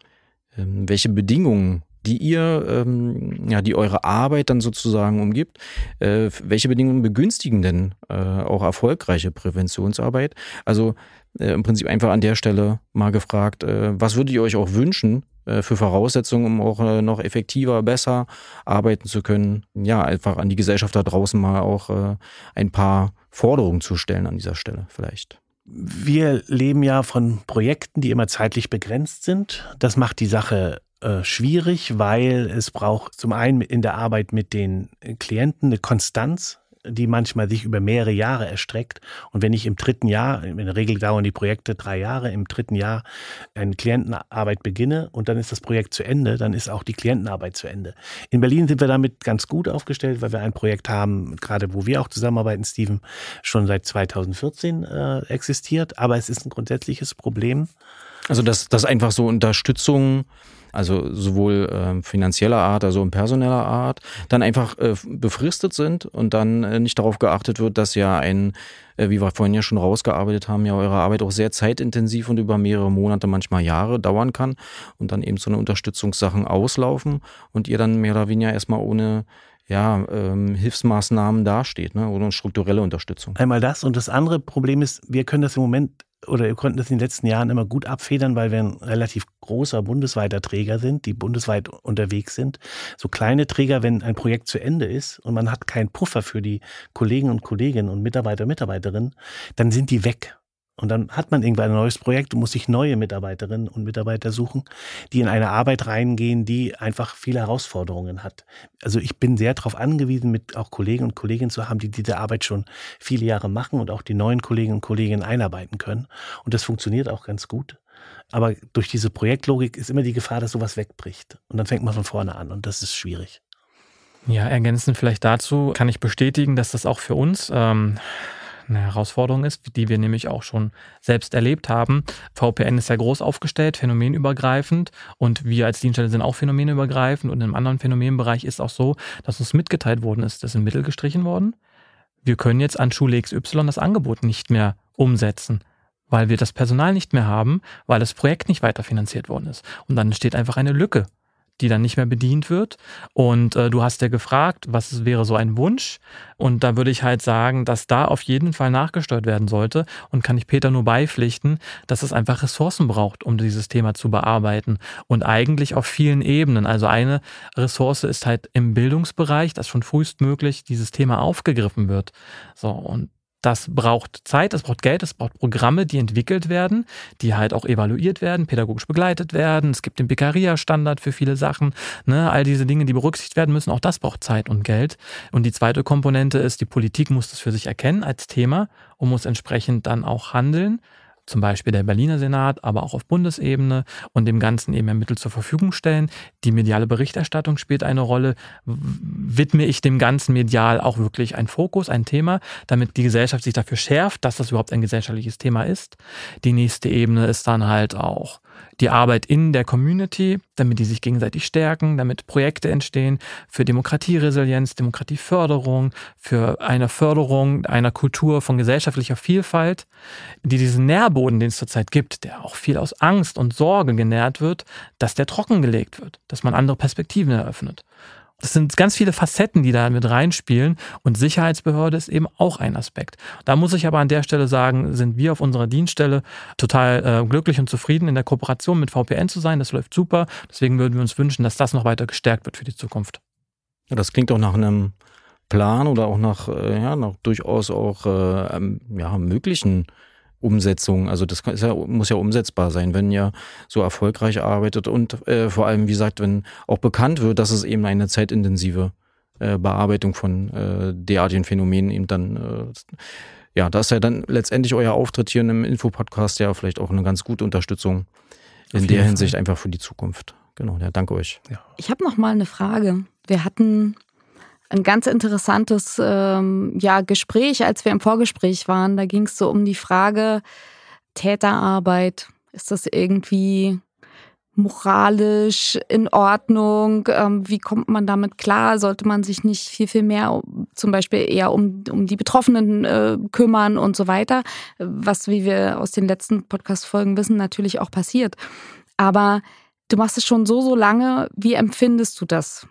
äh, welche Bedingungen die ihr, ähm, ja, die eure Arbeit dann sozusagen umgibt. Äh, welche Bedingungen begünstigen denn äh, auch erfolgreiche Präventionsarbeit? Also äh, im Prinzip einfach an der Stelle mal gefragt, äh, was würdet ihr euch auch wünschen äh, für Voraussetzungen, um auch äh, noch effektiver, besser arbeiten zu können? Ja, einfach an die Gesellschaft da draußen mal auch äh, ein paar Forderungen zu stellen an dieser Stelle vielleicht. Wir leben ja von Projekten, die immer zeitlich begrenzt sind. Das macht die Sache äh, schwierig, weil es braucht zum einen in der Arbeit mit den Klienten eine Konstanz, die manchmal sich über mehrere Jahre erstreckt. Und wenn ich im dritten Jahr, in der Regel dauern die Projekte drei Jahre, im dritten Jahr eine Klientenarbeit beginne und dann ist das Projekt zu Ende, dann ist auch die Klientenarbeit zu Ende. In Berlin sind wir damit ganz gut aufgestellt, weil wir ein Projekt haben, gerade wo wir auch zusammenarbeiten, Steven, schon seit 2014 äh, existiert. Aber es ist ein grundsätzliches Problem. Also, dass, dass einfach so Unterstützung also sowohl äh, finanzieller Art, also personeller Art, dann einfach äh, befristet sind und dann äh, nicht darauf geachtet wird, dass ja ein, äh, wie wir vorhin ja schon rausgearbeitet haben, ja eure Arbeit auch sehr zeitintensiv und über mehrere Monate, manchmal Jahre dauern kann und dann eben so eine Unterstützungssachen auslaufen und ihr dann mehr oder weniger erstmal ohne ja, ähm, Hilfsmaßnahmen dasteht, ne? oder strukturelle Unterstützung. Einmal das und das andere Problem ist, wir können das im Moment oder wir konnten das in den letzten Jahren immer gut abfedern, weil wir ein relativ großer bundesweiter Träger sind, die bundesweit unterwegs sind. So kleine Träger, wenn ein Projekt zu Ende ist und man hat keinen Puffer für die Kollegen und Kolleginnen und Mitarbeiter, Mitarbeiterinnen, dann sind die weg. Und dann hat man irgendwann ein neues Projekt und muss sich neue Mitarbeiterinnen und Mitarbeiter suchen, die in eine Arbeit reingehen, die einfach viele Herausforderungen hat. Also ich bin sehr darauf angewiesen, mit auch Kollegen und Kolleginnen zu haben, die diese Arbeit schon viele Jahre machen und auch die neuen Kollegen und Kolleginnen einarbeiten können. Und das funktioniert auch ganz gut. Aber durch diese Projektlogik ist immer die Gefahr, dass sowas wegbricht. Und dann fängt man von vorne an und das ist schwierig. Ja, ergänzend vielleicht dazu kann ich bestätigen, dass das auch für uns ähm, eine Herausforderung ist, die wir nämlich auch schon selbst erlebt haben. VPN ist ja groß aufgestellt, phänomenübergreifend und wir als Dienststelle sind auch phänomenübergreifend und im anderen Phänomenbereich ist auch so, dass uns mitgeteilt worden ist, das sind Mittel gestrichen worden. Wir können jetzt an Schule XY das Angebot nicht mehr umsetzen weil wir das Personal nicht mehr haben, weil das Projekt nicht weiterfinanziert worden ist. Und dann entsteht einfach eine Lücke die dann nicht mehr bedient wird. Und äh, du hast ja gefragt, was wäre so ein Wunsch? Und da würde ich halt sagen, dass da auf jeden Fall nachgesteuert werden sollte. Und kann ich Peter nur beipflichten, dass es einfach Ressourcen braucht, um dieses Thema zu bearbeiten. Und eigentlich auf vielen Ebenen. Also eine Ressource ist halt im Bildungsbereich, dass schon frühestmöglich dieses Thema aufgegriffen wird. So, und das braucht Zeit, das braucht Geld, es braucht Programme, die entwickelt werden, die halt auch evaluiert werden, pädagogisch begleitet werden. Es gibt den Bekaria-Standard für viele Sachen. Ne? All diese Dinge, die berücksichtigt werden müssen, auch das braucht Zeit und Geld. Und die zweite Komponente ist, die Politik muss das für sich erkennen als Thema und muss entsprechend dann auch handeln zum Beispiel der Berliner Senat, aber auch auf Bundesebene und dem Ganzen eben mehr Mittel zur Verfügung stellen. Die mediale Berichterstattung spielt eine Rolle. Widme ich dem Ganzen medial auch wirklich ein Fokus, ein Thema, damit die Gesellschaft sich dafür schärft, dass das überhaupt ein gesellschaftliches Thema ist. Die nächste Ebene ist dann halt auch die Arbeit in der Community, damit die sich gegenseitig stärken, damit Projekte entstehen für Demokratieresilienz, Demokratieförderung, für eine Förderung einer Kultur von gesellschaftlicher Vielfalt, die diesen Nährboden, den es zurzeit gibt, der auch viel aus Angst und Sorge genährt wird, dass der trockengelegt wird, dass man andere Perspektiven eröffnet. Das sind ganz viele Facetten, die da mit reinspielen und Sicherheitsbehörde ist eben auch ein Aspekt. Da muss ich aber an der Stelle sagen, sind wir auf unserer Dienststelle total äh, glücklich und zufrieden in der Kooperation mit VPN zu sein. Das läuft super. Deswegen würden wir uns wünschen, dass das noch weiter gestärkt wird für die Zukunft. Ja, das klingt auch nach einem Plan oder auch nach, äh, ja, nach durchaus auch äh, ja, möglichen Umsetzung. Also das ja, muss ja umsetzbar sein, wenn ihr so erfolgreich arbeitet und äh, vor allem, wie gesagt, wenn auch bekannt wird, dass es eben eine zeitintensive äh, Bearbeitung von äh, derartigen Phänomenen eben dann, äh, ja, da ist ja dann letztendlich euer Auftritt hier im Infopodcast ja vielleicht auch eine ganz gute Unterstützung in der Fall. Hinsicht einfach für die Zukunft. Genau, ja, danke euch. Ja. Ich habe noch mal eine Frage. Wir hatten ein ganz interessantes ähm, ja, Gespräch, als wir im Vorgespräch waren. Da ging es so um die Frage Täterarbeit. Ist das irgendwie moralisch in Ordnung? Ähm, wie kommt man damit klar? Sollte man sich nicht viel, viel mehr zum Beispiel eher um, um die Betroffenen äh, kümmern und so weiter? Was, wie wir aus den letzten Podcast-Folgen wissen, natürlich auch passiert. Aber du machst es schon so, so lange. Wie empfindest du das?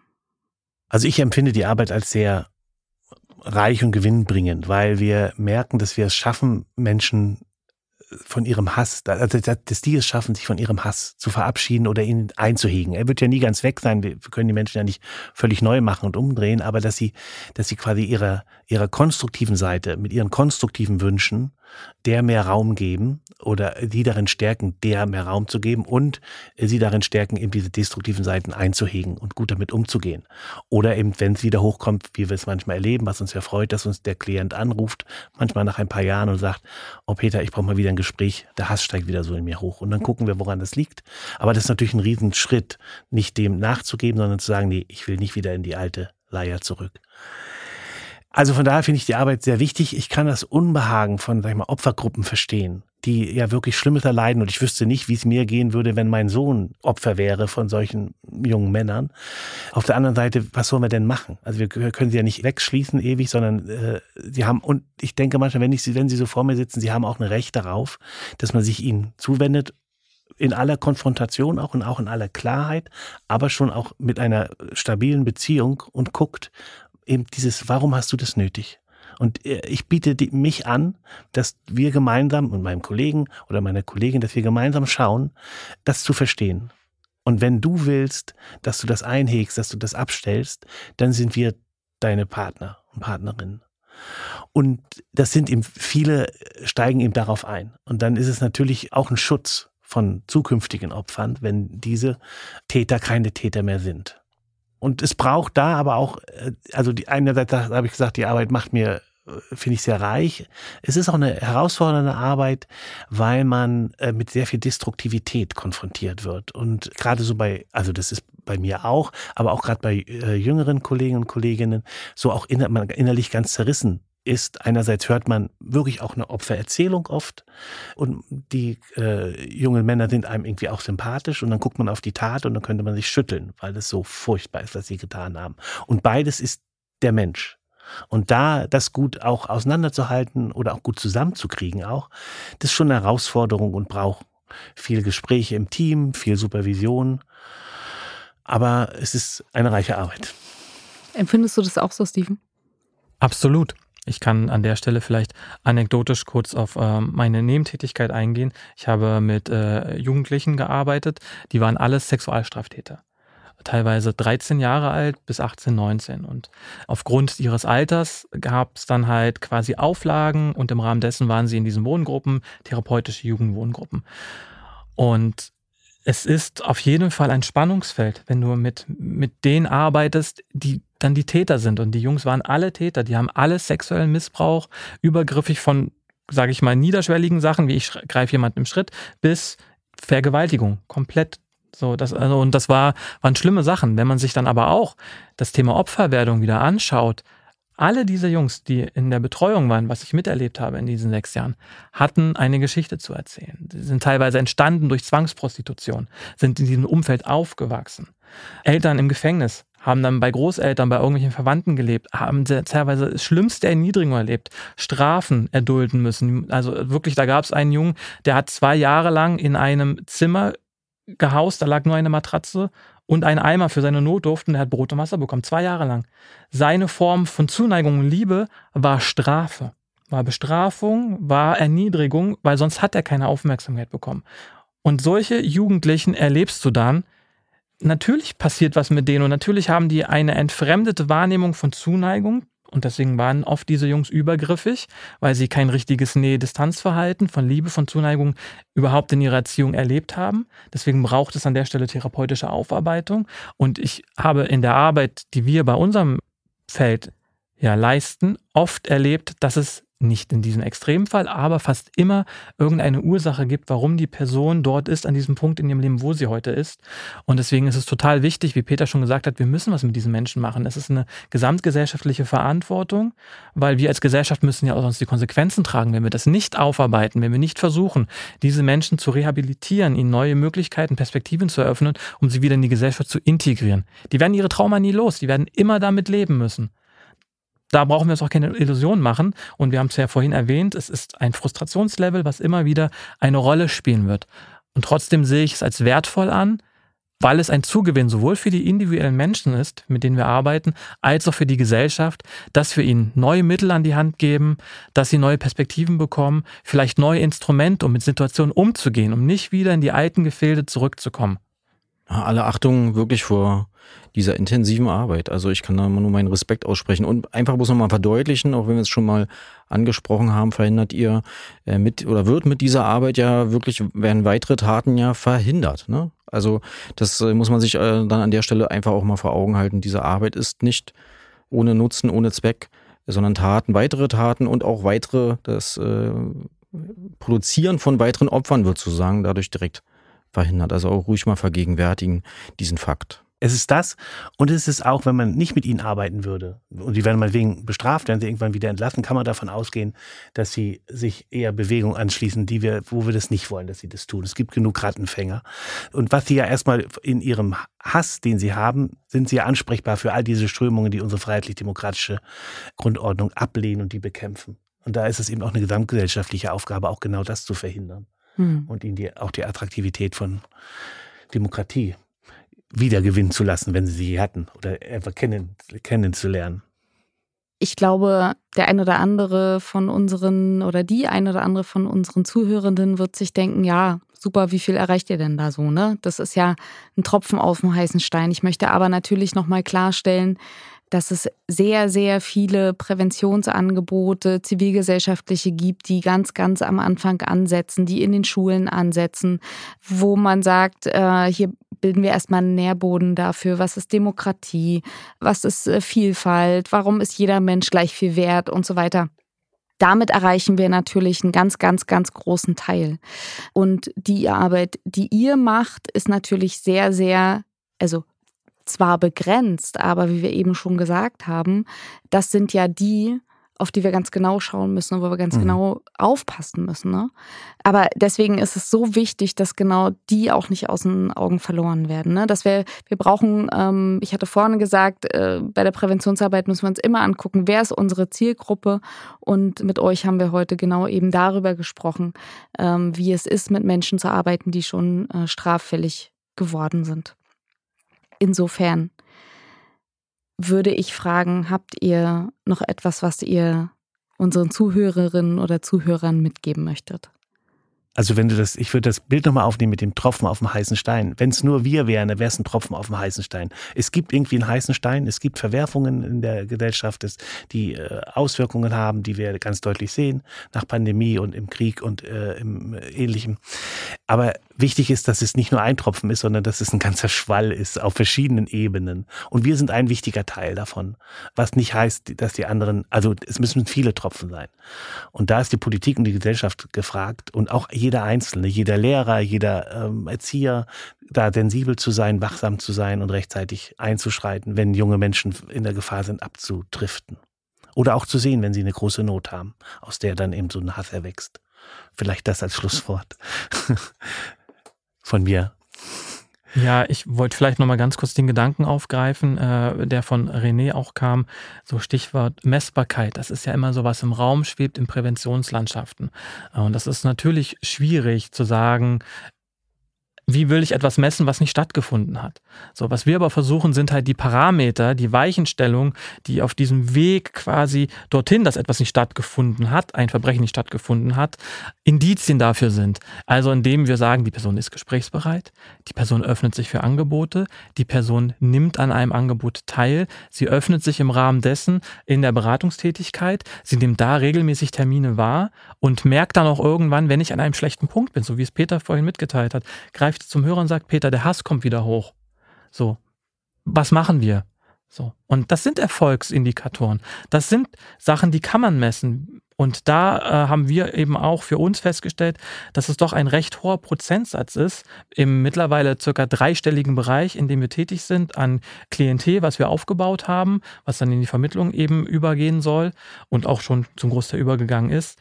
Also ich empfinde die Arbeit als sehr reich und gewinnbringend, weil wir merken, dass wir es schaffen, Menschen von ihrem Hass, also dass die es schaffen, sich von ihrem Hass zu verabschieden oder ihn einzuhegen. Er wird ja nie ganz weg sein. Wir können die Menschen ja nicht völlig neu machen und umdrehen, aber dass sie, dass sie quasi ihrer, ihrer konstruktiven Seite, mit ihren konstruktiven Wünschen der mehr Raum geben oder die darin stärken, der mehr Raum zu geben und sie darin stärken, eben diese destruktiven Seiten einzuhegen und gut damit umzugehen. Oder eben, wenn es wieder hochkommt, wie wir es manchmal erleben, was uns ja freut, dass uns der Klient anruft, manchmal nach ein paar Jahren und sagt, oh Peter, ich brauche mal wieder ein Gespräch, der Hass steigt wieder so in mir hoch. Und dann gucken wir, woran das liegt. Aber das ist natürlich ein Riesenschritt, nicht dem nachzugeben, sondern zu sagen, nee, ich will nicht wieder in die alte Leier zurück. Also von daher finde ich die Arbeit sehr wichtig. Ich kann das Unbehagen von, sag ich mal, Opfergruppen verstehen, die ja wirklich Schlimmes erleiden. Und ich wüsste nicht, wie es mir gehen würde, wenn mein Sohn Opfer wäre von solchen jungen Männern. Auf der anderen Seite, was sollen wir denn machen? Also wir können sie ja nicht wegschließen ewig, sondern äh, sie haben, und ich denke manchmal, wenn, ich sie, wenn sie so vor mir sitzen, sie haben auch ein Recht darauf, dass man sich ihnen zuwendet in aller Konfrontation auch und auch in aller Klarheit, aber schon auch mit einer stabilen Beziehung und guckt, eben dieses, warum hast du das nötig? Und äh, ich biete mich an, dass wir gemeinsam und meinem Kollegen oder meiner Kollegin, dass wir gemeinsam schauen, das zu verstehen. Und wenn du willst, dass du das einhegst, dass du das abstellst, dann sind wir deine Partner und Partnerinnen. Und das sind eben viele steigen eben darauf ein. Und dann ist es natürlich auch ein Schutz von zukünftigen Opfern, wenn diese Täter keine Täter mehr sind. Und es braucht da aber auch, äh, also die einerseits habe ich gesagt, die Arbeit macht mir äh, finde ich sehr reich. Es ist auch eine herausfordernde Arbeit, weil man äh, mit sehr viel Destruktivität konfrontiert wird. Und gerade so bei, also das ist bei mir auch, aber auch gerade bei jüngeren Kollegen und Kolleginnen, so auch inner, innerlich ganz zerrissen ist, einerseits hört man wirklich auch eine Opfererzählung oft und die äh, jungen Männer sind einem irgendwie auch sympathisch und dann guckt man auf die Tat und dann könnte man sich schütteln, weil es so furchtbar ist, was sie getan haben. Und beides ist der Mensch. Und da das gut auch auseinanderzuhalten oder auch gut zusammenzukriegen auch, das ist schon eine Herausforderung und braucht viel Gespräche im Team, viel Supervision. Aber es ist eine reiche Arbeit. Empfindest du das auch so, Steven? Absolut. Ich kann an der Stelle vielleicht anekdotisch kurz auf äh, meine Nebentätigkeit eingehen. Ich habe mit äh, Jugendlichen gearbeitet, die waren alles Sexualstraftäter. Teilweise 13 Jahre alt bis 18, 19. Und aufgrund ihres Alters gab es dann halt quasi Auflagen und im Rahmen dessen waren sie in diesen Wohngruppen, therapeutische Jugendwohngruppen. Und es ist auf jeden Fall ein Spannungsfeld, wenn du mit, mit denen arbeitest, die dann die Täter sind. Und die Jungs waren alle Täter, die haben alle sexuellen Missbrauch, übergriffig von, sage ich mal, niederschwelligen Sachen, wie ich greife jemanden im Schritt, bis Vergewaltigung, komplett so, das, also, und das war, waren schlimme Sachen. Wenn man sich dann aber auch das Thema Opferwerdung wieder anschaut, alle diese Jungs, die in der Betreuung waren, was ich miterlebt habe in diesen sechs Jahren, hatten eine Geschichte zu erzählen. Sie sind teilweise entstanden durch Zwangsprostitution, sind in diesem Umfeld aufgewachsen. Eltern im Gefängnis haben dann bei Großeltern, bei irgendwelchen Verwandten gelebt, haben teilweise das schlimmste Erniedrigung erlebt, Strafen erdulden müssen. Also wirklich, da gab es einen Jungen, der hat zwei Jahre lang in einem Zimmer gehaust, da lag nur eine Matratze und ein Eimer für seine Notdurft und er hat Brot und Wasser bekommen, zwei Jahre lang. Seine Form von Zuneigung und Liebe war Strafe, war Bestrafung, war Erniedrigung, weil sonst hat er keine Aufmerksamkeit bekommen. Und solche Jugendlichen erlebst du dann, natürlich passiert was mit denen und natürlich haben die eine entfremdete Wahrnehmung von Zuneigung, und deswegen waren oft diese Jungs übergriffig, weil sie kein richtiges Nähe-Distanzverhalten von Liebe, von Zuneigung überhaupt in ihrer Erziehung erlebt haben. Deswegen braucht es an der Stelle therapeutische Aufarbeitung. Und ich habe in der Arbeit, die wir bei unserem Feld ja leisten, oft erlebt, dass es nicht in diesem Extremfall, aber fast immer irgendeine Ursache gibt, warum die Person dort ist, an diesem Punkt in ihrem Leben, wo sie heute ist. Und deswegen ist es total wichtig, wie Peter schon gesagt hat, wir müssen was mit diesen Menschen machen. Es ist eine gesamtgesellschaftliche Verantwortung, weil wir als Gesellschaft müssen ja auch sonst die Konsequenzen tragen, wenn wir das nicht aufarbeiten, wenn wir nicht versuchen, diese Menschen zu rehabilitieren, ihnen neue Möglichkeiten, Perspektiven zu eröffnen, um sie wieder in die Gesellschaft zu integrieren. Die werden ihre Trauma nie los, die werden immer damit leben müssen da brauchen wir uns auch keine Illusionen machen. Und wir haben es ja vorhin erwähnt, es ist ein Frustrationslevel, was immer wieder eine Rolle spielen wird. Und trotzdem sehe ich es als wertvoll an, weil es ein Zugewinn sowohl für die individuellen Menschen ist, mit denen wir arbeiten, als auch für die Gesellschaft, dass wir ihnen neue Mittel an die Hand geben, dass sie neue Perspektiven bekommen, vielleicht neue Instrumente, um mit Situationen umzugehen, um nicht wieder in die alten Gefilde zurückzukommen. Alle Achtung wirklich vor dieser intensiven Arbeit. Also ich kann da nur meinen Respekt aussprechen und einfach muss nochmal verdeutlichen, auch wenn wir es schon mal angesprochen haben, verhindert ihr äh, mit oder wird mit dieser Arbeit ja wirklich, werden weitere Taten ja verhindert. Ne? Also das äh, muss man sich äh, dann an der Stelle einfach auch mal vor Augen halten. Diese Arbeit ist nicht ohne Nutzen, ohne Zweck, sondern Taten, weitere Taten und auch weitere, das äh, Produzieren von weiteren Opfern wird sozusagen dadurch direkt verhindert. Also auch ruhig mal vergegenwärtigen diesen Fakt. Es ist das und es ist auch, wenn man nicht mit ihnen arbeiten würde und die werden mal wegen bestraft, werden sie irgendwann wieder entlassen, kann man davon ausgehen, dass sie sich eher Bewegungen anschließen, die wir, wo wir das nicht wollen, dass sie das tun. Es gibt genug Rattenfänger. Und was sie ja erstmal in ihrem Hass, den sie haben, sind sie ja ansprechbar für all diese Strömungen, die unsere freiheitlich-demokratische Grundordnung ablehnen und die bekämpfen. Und da ist es eben auch eine gesamtgesellschaftliche Aufgabe, auch genau das zu verhindern hm. und ihnen die, auch die Attraktivität von Demokratie wiedergewinnen zu lassen, wenn sie sie hatten oder einfach kennen, kennenzulernen. ich glaube, der ein oder andere von unseren oder die ein oder andere von unseren Zuhörenden wird sich denken, ja, super, wie viel erreicht ihr denn da so, ne? Das ist ja ein Tropfen auf dem heißen Stein. Ich möchte aber natürlich nochmal klarstellen, dass es sehr, sehr viele Präventionsangebote, zivilgesellschaftliche gibt, die ganz, ganz am Anfang ansetzen, die in den Schulen ansetzen, wo man sagt, äh, hier bilden wir erstmal einen Nährboden dafür, was ist Demokratie, was ist äh, Vielfalt, warum ist jeder Mensch gleich viel wert und so weiter. Damit erreichen wir natürlich einen ganz, ganz, ganz großen Teil. Und die Arbeit, die ihr macht, ist natürlich sehr, sehr, also zwar begrenzt, aber wie wir eben schon gesagt haben, das sind ja die, auf die wir ganz genau schauen müssen und wo wir ganz mhm. genau aufpassen müssen. Ne? Aber deswegen ist es so wichtig, dass genau die auch nicht aus den Augen verloren werden. Ne? Dass wir, wir brauchen, ähm, ich hatte vorhin gesagt, äh, bei der Präventionsarbeit müssen wir uns immer angucken, wer ist unsere Zielgruppe. Und mit euch haben wir heute genau eben darüber gesprochen, ähm, wie es ist, mit Menschen zu arbeiten, die schon äh, straffällig geworden sind. Insofern würde ich fragen, habt ihr noch etwas, was ihr unseren Zuhörerinnen oder Zuhörern mitgeben möchtet? Also wenn du das, ich würde das Bild nochmal aufnehmen mit dem Tropfen auf dem heißen Stein. Wenn es nur wir wären, dann wäre es ein Tropfen auf dem heißen Stein. Es gibt irgendwie einen heißen Stein, es gibt Verwerfungen in der Gesellschaft, die äh, Auswirkungen haben, die wir ganz deutlich sehen, nach Pandemie und im Krieg und äh, im äh, Ähnlichem. Aber wichtig ist, dass es nicht nur ein Tropfen ist, sondern dass es ein ganzer Schwall ist auf verschiedenen Ebenen. Und wir sind ein wichtiger Teil davon. Was nicht heißt, dass die anderen, also es müssen viele Tropfen sein. Und da ist die Politik und die Gesellschaft gefragt und auch jeder Einzelne, jeder Lehrer, jeder ähm, Erzieher, da sensibel zu sein, wachsam zu sein und rechtzeitig einzuschreiten, wenn junge Menschen in der Gefahr sind, abzudriften. Oder auch zu sehen, wenn sie eine große Not haben, aus der dann eben so ein Hass erwächst. Vielleicht das als Schlusswort *laughs* von mir. Ja, ich wollte vielleicht nochmal ganz kurz den Gedanken aufgreifen, äh, der von René auch kam. So Stichwort Messbarkeit. Das ist ja immer so, was im Raum schwebt in Präventionslandschaften. Und das ist natürlich schwierig zu sagen, wie will ich etwas messen, was nicht stattgefunden hat? So, was wir aber versuchen, sind halt die Parameter, die Weichenstellung, die auf diesem Weg quasi dorthin, dass etwas nicht stattgefunden hat, ein Verbrechen nicht stattgefunden hat, Indizien dafür sind. Also indem wir sagen, die Person ist gesprächsbereit, die Person öffnet sich für Angebote, die Person nimmt an einem Angebot teil, sie öffnet sich im Rahmen dessen in der Beratungstätigkeit, sie nimmt da regelmäßig Termine wahr und merkt dann auch irgendwann, wenn ich an einem schlechten Punkt bin, so wie es Peter vorhin mitgeteilt hat, greift zum Hörer und sagt, Peter, der Hass kommt wieder hoch. So, was machen wir? So. Und das sind Erfolgsindikatoren. Das sind Sachen, die kann man messen. Und da äh, haben wir eben auch für uns festgestellt, dass es doch ein recht hoher Prozentsatz ist, im mittlerweile circa dreistelligen Bereich, in dem wir tätig sind, an Klientel, was wir aufgebaut haben, was dann in die Vermittlung eben übergehen soll und auch schon zum Großteil übergegangen ist,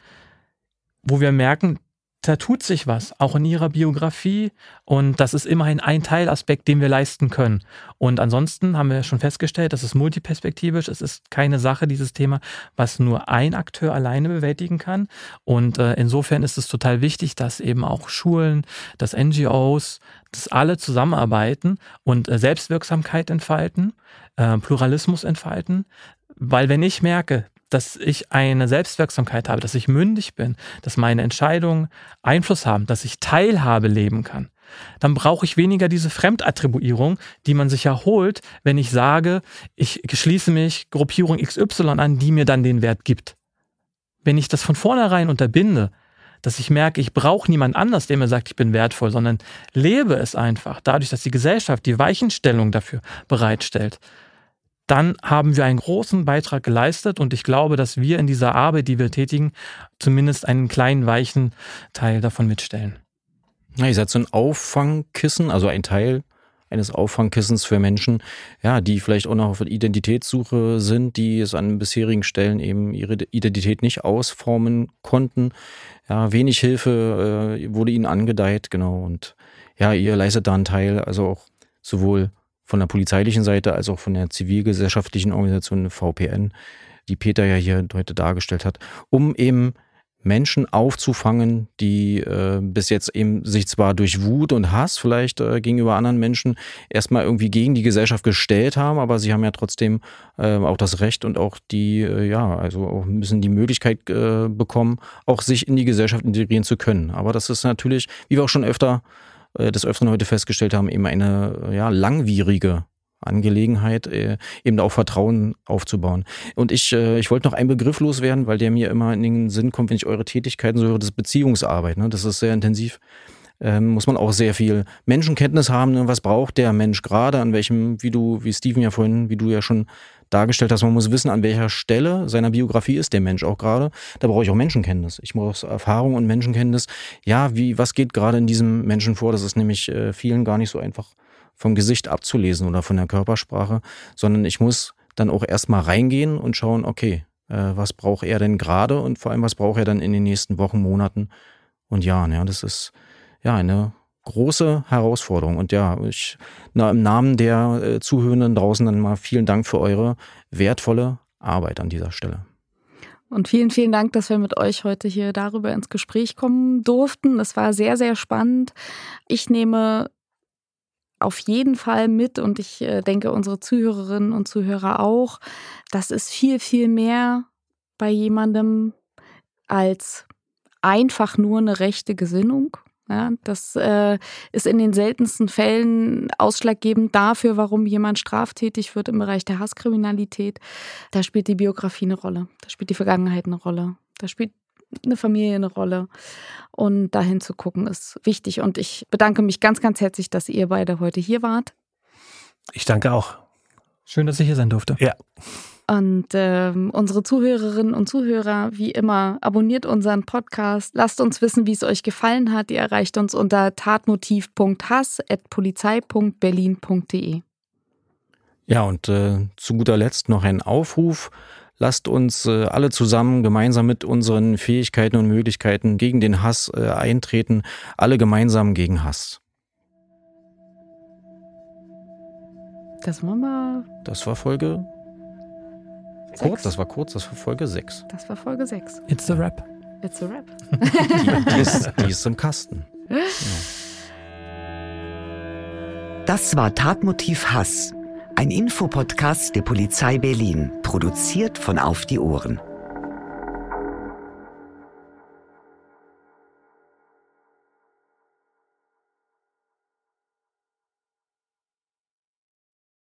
wo wir merken, da tut sich was, auch in ihrer Biografie. Und das ist immerhin ein Teilaspekt, den wir leisten können. Und ansonsten haben wir schon festgestellt, das ist multiperspektivisch. Es ist keine Sache, dieses Thema, was nur ein Akteur alleine bewältigen kann. Und äh, insofern ist es total wichtig, dass eben auch Schulen, dass NGOs, dass alle zusammenarbeiten und äh, Selbstwirksamkeit entfalten, äh, Pluralismus entfalten. Weil wenn ich merke, dass ich eine Selbstwirksamkeit habe, dass ich mündig bin, dass meine Entscheidungen Einfluss haben, dass ich Teilhabe leben kann, dann brauche ich weniger diese Fremdattribuierung, die man sich erholt, wenn ich sage, ich schließe mich Gruppierung XY an, die mir dann den Wert gibt. Wenn ich das von vornherein unterbinde, dass ich merke, ich brauche niemand anders, der mir sagt, ich bin wertvoll, sondern lebe es einfach, dadurch, dass die Gesellschaft die Weichenstellung dafür bereitstellt, dann haben wir einen großen Beitrag geleistet und ich glaube, dass wir in dieser Arbeit, die wir tätigen, zumindest einen kleinen weichen Teil davon mitstellen. Ja, ihr seid so ein Auffangkissen, also ein Teil eines Auffangkissens für Menschen, ja, die vielleicht auch noch auf Identitätssuche sind, die es an bisherigen Stellen eben ihre Identität nicht ausformen konnten. Ja, wenig Hilfe äh, wurde ihnen angedeiht, genau. Und ja, ihr leistet da einen Teil, also auch sowohl von der polizeilichen Seite als auch von der zivilgesellschaftlichen Organisation VPN, die Peter ja hier heute dargestellt hat, um eben Menschen aufzufangen, die äh, bis jetzt eben sich zwar durch Wut und Hass vielleicht äh, gegenüber anderen Menschen erstmal irgendwie gegen die Gesellschaft gestellt haben, aber sie haben ja trotzdem äh, auch das Recht und auch die, äh, ja, also auch müssen die Möglichkeit äh, bekommen, auch sich in die Gesellschaft integrieren zu können. Aber das ist natürlich, wie wir auch schon öfter äh, des Öfteren heute festgestellt haben, eben eine ja, langwierige Angelegenheit, äh, eben auch Vertrauen aufzubauen. Und ich, äh, ich wollte noch einen Begriff loswerden, weil der mir immer in den Sinn kommt, wenn ich eure Tätigkeiten so höre, das ist Beziehungsarbeit. Ne? Das ist sehr intensiv. Ähm, muss man auch sehr viel Menschenkenntnis haben. Ne? Was braucht der Mensch gerade? An welchem, wie du, wie Steven ja vorhin, wie du ja schon dargestellt hast, man muss wissen, an welcher Stelle seiner Biografie ist der Mensch auch gerade. Da brauche ich auch Menschenkenntnis. Ich muss Erfahrung und Menschenkenntnis. Ja, wie, was geht gerade in diesem Menschen vor? Das ist nämlich äh, vielen gar nicht so einfach vom Gesicht abzulesen oder von der Körpersprache, sondern ich muss dann auch erstmal reingehen und schauen, okay, äh, was braucht er denn gerade und vor allem, was braucht er dann in den nächsten Wochen, Monaten und Jahren. Ja, das ist ja eine große Herausforderung. Und ja, ich, na, im Namen der äh, Zuhörenden draußen dann mal vielen Dank für eure wertvolle Arbeit an dieser Stelle. Und vielen, vielen Dank, dass wir mit euch heute hier darüber ins Gespräch kommen durften. Es war sehr, sehr spannend. Ich nehme auf jeden Fall mit und ich äh, denke, unsere Zuhörerinnen und Zuhörer auch. Das ist viel, viel mehr bei jemandem als einfach nur eine rechte Gesinnung. Ja, das äh, ist in den seltensten Fällen ausschlaggebend dafür, warum jemand straftätig wird im Bereich der Hasskriminalität. Da spielt die Biografie eine Rolle, da spielt die Vergangenheit eine Rolle, da spielt eine Familie eine Rolle. Und dahin zu gucken ist wichtig. Und ich bedanke mich ganz, ganz herzlich, dass ihr beide heute hier wart. Ich danke auch. Schön, dass ich hier sein durfte. Ja. Und ähm, unsere Zuhörerinnen und Zuhörer, wie immer, abonniert unseren Podcast. Lasst uns wissen, wie es euch gefallen hat. Ihr erreicht uns unter tatmotiv.hass.polizei.berlin.de. Ja, und äh, zu guter Letzt noch ein Aufruf. Lasst uns äh, alle zusammen gemeinsam mit unseren Fähigkeiten und Möglichkeiten gegen den Hass äh, eintreten, alle gemeinsam gegen Hass. Das war mal. Das war Folge. Sechs. Kurz, das war kurz, das war Folge 6. Das war Folge 6. It's a Rap. It's a Rap. die, die, ist, die ist im Kasten. Ja. Das war Tatmotiv Hass ein Infopodcast der Polizei Berlin, produziert von Auf die Ohren.